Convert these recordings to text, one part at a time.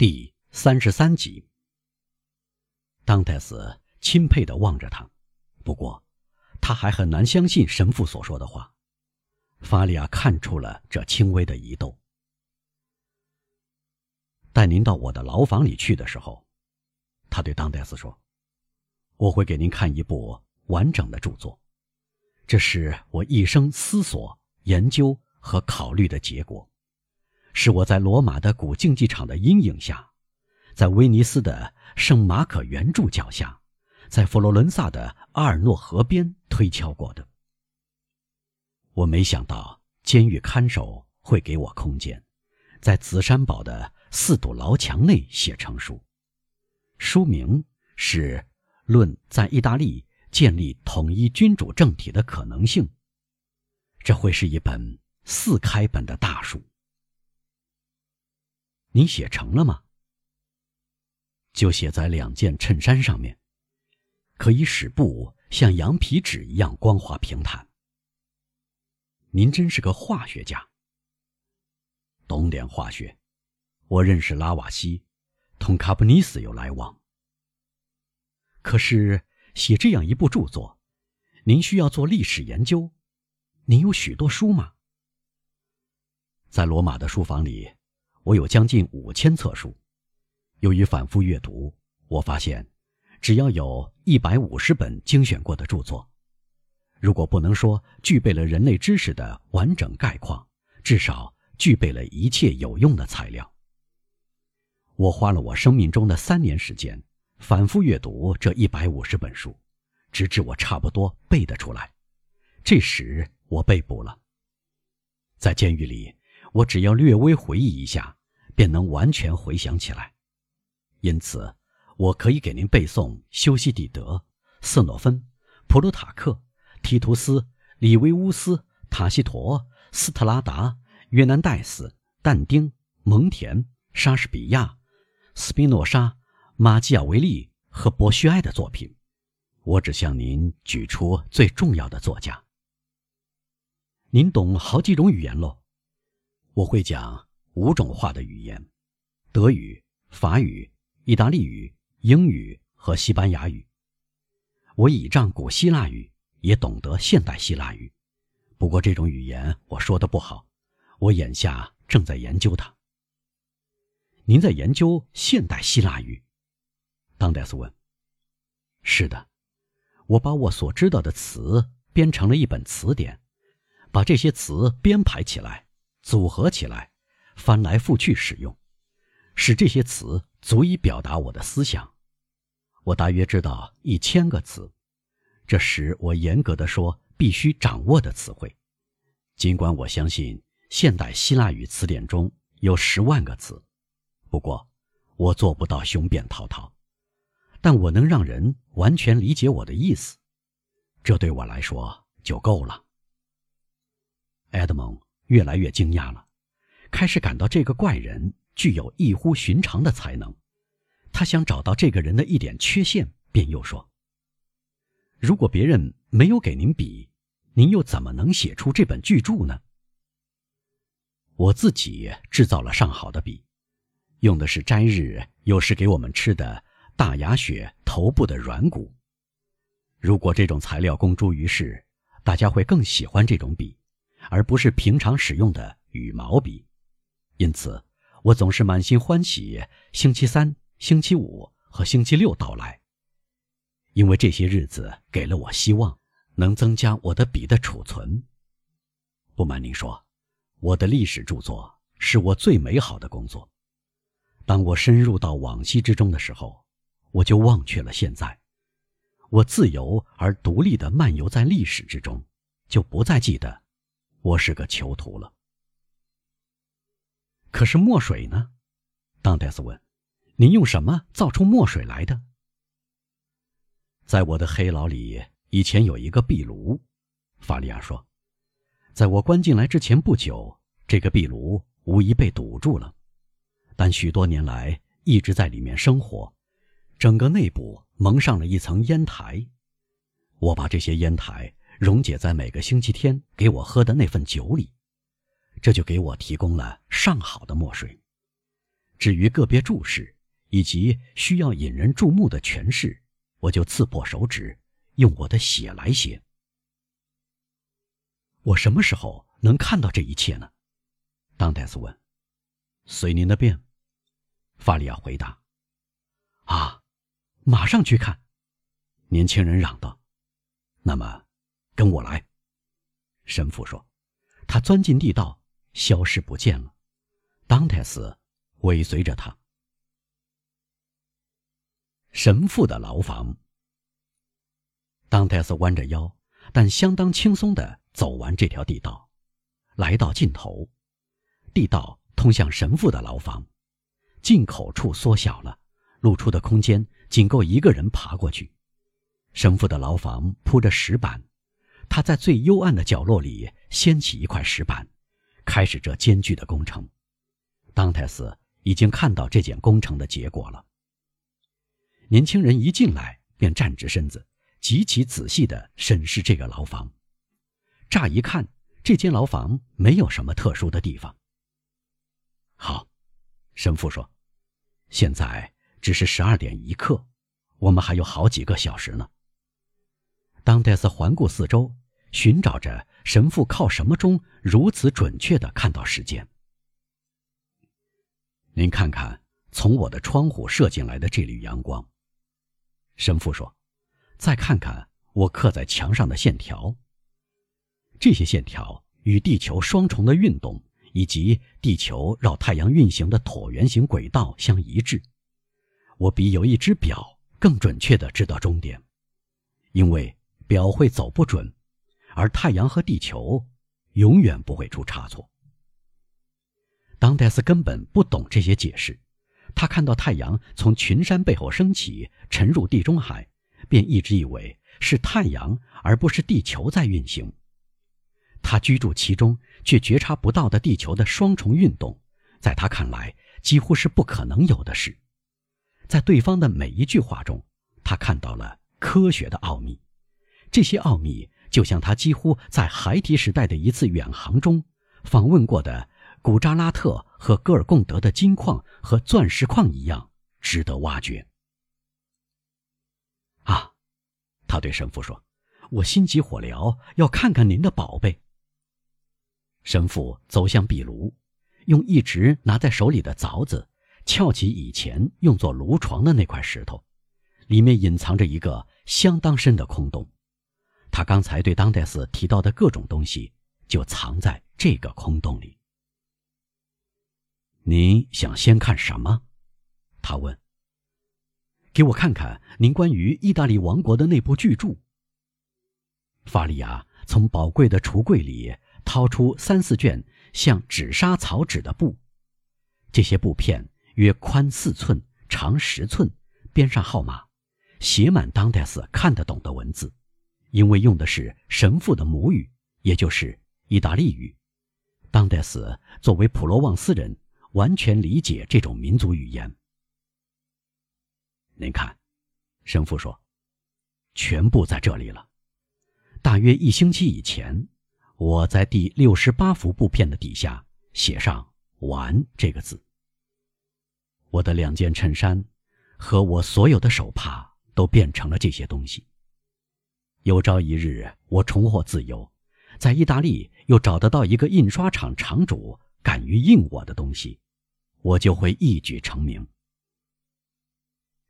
第三十三集。当戴斯钦佩的望着他，不过他还很难相信神父所说的话。法利亚看出了这轻微的疑窦。带您到我的牢房里去的时候，他对当代斯说：“我会给您看一部完整的著作，这是我一生思索、研究和考虑的结果。”是我在罗马的古竞技场的阴影下，在威尼斯的圣马可圆柱脚下，在佛罗伦萨的阿尔诺河边推敲过的。我没想到监狱看守会给我空间，在紫山堡的四堵牢墙内写成书，书名是《论在意大利建立统一君主政体的可能性》。这会是一本四开本的大书。你写成了吗？就写在两件衬衫上面，可以使布像羊皮纸一样光滑平坦。您真是个化学家，懂点化学。我认识拉瓦锡，同卡布尼斯有来往。可是写这样一部著作，您需要做历史研究。您有许多书吗？在罗马的书房里。我有将近五千册书，由于反复阅读，我发现，只要有一百五十本精选过的著作，如果不能说具备了人类知识的完整概况，至少具备了一切有用的材料。我花了我生命中的三年时间，反复阅读这一百五十本书，直至我差不多背得出来。这时我被捕了，在监狱里。我只要略微回忆一下，便能完全回想起来。因此，我可以给您背诵修昔底德、色诺芬、普鲁塔克、提图斯、里维乌斯、塔西佗、斯特拉达、约南戴斯、但丁、蒙田、莎士比亚、斯宾诺莎、马基雅维利和博须埃的作品。我只向您举出最重要的作家。您懂好几种语言喽？我会讲五种话的语言：德语、法语、意大利语、英语和西班牙语。我倚仗古希腊语，也懂得现代希腊语。不过这种语言我说的不好，我眼下正在研究它。您在研究现代希腊语？当戴斯问。是的，我把我所知道的词编成了一本词典，把这些词编排起来。组合起来，翻来覆去使用，使这些词足以表达我的思想。我大约知道一千个词，这时我严格的说必须掌握的词汇。尽管我相信现代希腊语词典中有十万个词，不过我做不到雄辩滔滔，但我能让人完全理解我的意思，这对我来说就够了。埃德蒙。越来越惊讶了，开始感到这个怪人具有异乎寻常的才能。他想找到这个人的一点缺陷，便又说：“如果别人没有给您笔，您又怎么能写出这本巨著呢？”我自己制造了上好的笔，用的是斋日有时给我们吃的大牙血头部的软骨。如果这种材料公诸于世，大家会更喜欢这种笔。而不是平常使用的羽毛笔，因此我总是满心欢喜星期三、星期五和星期六到来，因为这些日子给了我希望，能增加我的笔的储存。不瞒您说，我的历史著作是我最美好的工作。当我深入到往昔之中的时候，我就忘却了现在，我自由而独立地漫游在历史之中，就不再记得。我是个囚徒了。可是墨水呢？当戴斯问：“您用什么造出墨水来的？”在我的黑牢里，以前有一个壁炉。法利亚说：“在我关进来之前不久，这个壁炉无疑被堵住了，但许多年来一直在里面生火，整个内部蒙上了一层烟台。我把这些烟台。”溶解在每个星期天给我喝的那份酒里，这就给我提供了上好的墨水。至于个别注释以及需要引人注目的诠释，我就刺破手指，用我的血来写。我什么时候能看到这一切呢？当戴斯问。随您的便，法利亚回答。啊，马上去看！年轻人嚷道。那么，跟我来。神父说。他钻进地道，消失不见了。当泰斯尾随着他。神父的牢房。当泰斯弯着腰，但相当轻松的走完这条地道，来到尽头，地道通向神父的牢房，进口处缩小了，露出的空间仅够一个人爬过去。神父的牢房铺着石板。他在最幽暗的角落里掀起一块石板，开始这艰巨的工程。当泰斯已经看到这件工程的结果了。年轻人一进来便站直身子，极其仔细地审视这个牢房。乍一看，这间牢房没有什么特殊的地方。好，神父说：“现在只是十二点一刻，我们还有好几个小时呢。”当戴斯环顾四周。寻找着神父靠什么中如此准确的看到时间？您看看从我的窗户射进来的这缕阳光。神父说：“再看看我刻在墙上的线条。这些线条与地球双重的运动以及地球绕太阳运行的椭圆形轨道相一致。我比有一只表更准确的知道终点，因为表会走不准。”而太阳和地球永远不会出差错。当戴斯根本不懂这些解释，他看到太阳从群山背后升起，沉入地中海，便一直以为是太阳而不是地球在运行。他居住其中却觉察不到的地球的双重运动，在他看来几乎是不可能有的事。在对方的每一句话中，他看到了科学的奥秘，这些奥秘。就像他几乎在孩提时代的一次远航中访问过的古扎拉特和戈尔贡德的金矿和钻石矿一样，值得挖掘。啊，他对神父说：“我心急火燎，要看看您的宝贝。”神父走向壁炉，用一直拿在手里的凿子撬起以前用作炉床的那块石头，里面隐藏着一个相当深的空洞。他刚才对当代斯提到的各种东西，就藏在这个空洞里。您想先看什么？他问。给我看看您关于意大利王国的那部巨著。法利亚从宝贵的橱柜里掏出三四卷像纸莎草纸的布，这些布片约宽四寸，长十寸，边上号码，写满当代斯看得懂的文字。因为用的是神父的母语，也就是意大利语，当代斯作为普罗旺斯人，完全理解这种民族语言。您看，神父说，全部在这里了。大约一星期以前，我在第六十八幅布片的底下写上“完”这个字。我的两件衬衫和我所有的手帕都变成了这些东西。有朝一日，我重获自由，在意大利又找得到一个印刷厂厂主敢于印我的东西，我就会一举成名。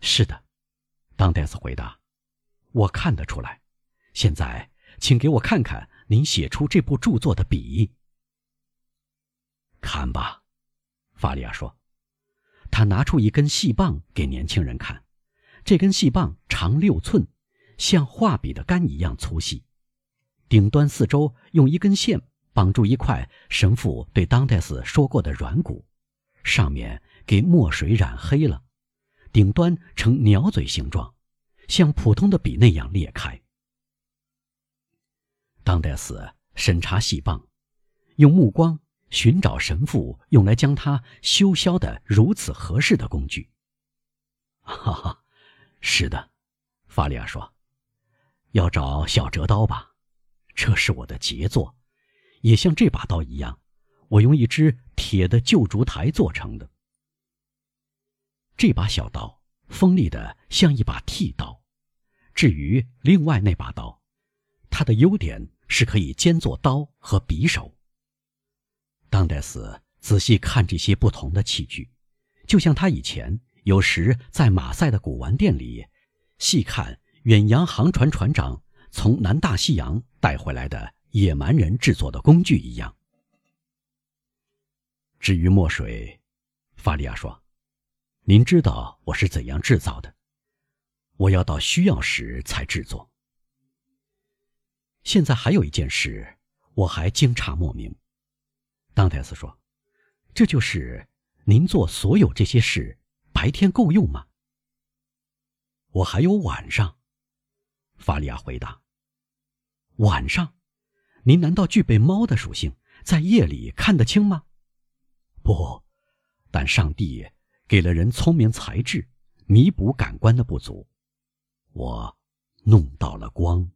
是的，当戴斯回答：“我看得出来。现在，请给我看看您写出这部著作的笔。”看吧，法利亚说。他拿出一根细棒给年轻人看，这根细棒长六寸。像画笔的杆一样粗细，顶端四周用一根线绑住一块神父对当代斯说过的软骨，上面给墨水染黑了，顶端呈鸟嘴形状，像普通的笔那样裂开。当代斯审查细棒，用目光寻找神父用来将它修削的如此合适的工具。哈哈，是的，法利亚说。要找小折刀吧，这是我的杰作，也像这把刀一样，我用一只铁的旧烛台做成的。这把小刀锋利的像一把剃刀，至于另外那把刀，它的优点是可以兼做刀和匕首。当代斯仔细看这些不同的器具，就像他以前有时在马赛的古玩店里细看远洋航船船长从南大西洋带回来的野蛮人制作的工具一样。至于墨水，法利亚说。您知道我是怎样制造的？我要到需要时才制作。现在还有一件事，我还惊诧莫名。当泰斯说：“这就是您做所有这些事，白天够用吗？”我还有晚上。法利亚回答：“晚上，您难道具备猫的属性，在夜里看得清吗？”不，但上帝。给了人聪明才智，弥补感官的不足。我弄到了光，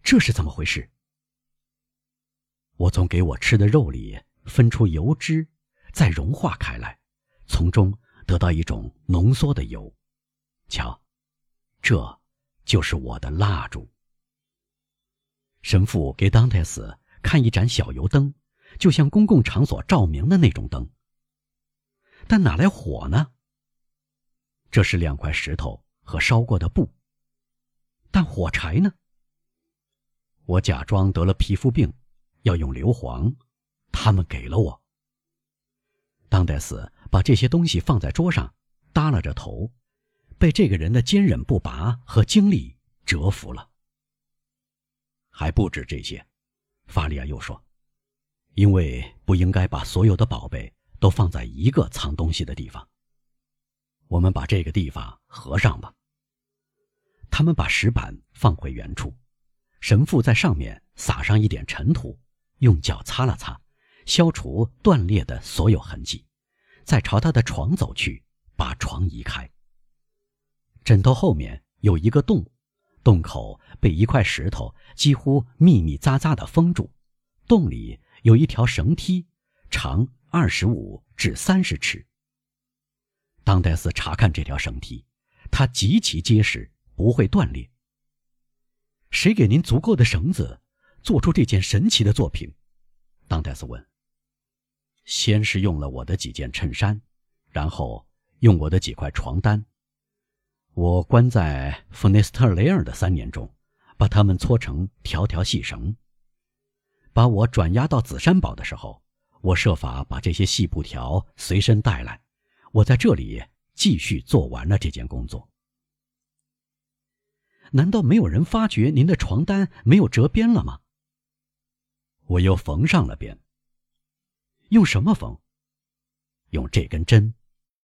这是怎么回事？我从给我吃的肉里分出油脂，再融化开来，从中得到一种浓缩的油。瞧，这就是我的蜡烛。神父给当代斯看一盏小油灯，就像公共场所照明的那种灯。但哪来火呢？这是两块石头和烧过的布。但火柴呢？我假装得了皮肤病，要用硫磺，他们给了我。当代斯把这些东西放在桌上，耷拉着头，被这个人的坚韧不拔和精力折服了。还不止这些，法利亚又说：“因为不应该把所有的宝贝。”都放在一个藏东西的地方。我们把这个地方合上吧。他们把石板放回原处，神父在上面撒上一点尘土，用脚擦了擦，消除断裂的所有痕迹，再朝他的床走去，把床移开。枕头后面有一个洞，洞口被一块石头几乎密密匝匝地封住，洞里有一条绳梯，长。二十五至三十尺。当戴斯查看这条绳梯，它极其结实，不会断裂。谁给您足够的绳子，做出这件神奇的作品？当戴斯问。先是用了我的几件衬衫，然后用我的几块床单。我关在弗内斯特雷尔的三年中，把它们搓成条条细绳。把我转押到紫山堡的时候。我设法把这些细布条随身带来，我在这里继续做完了这件工作。难道没有人发觉您的床单没有折边了吗？我又缝上了边。用什么缝？用这根针。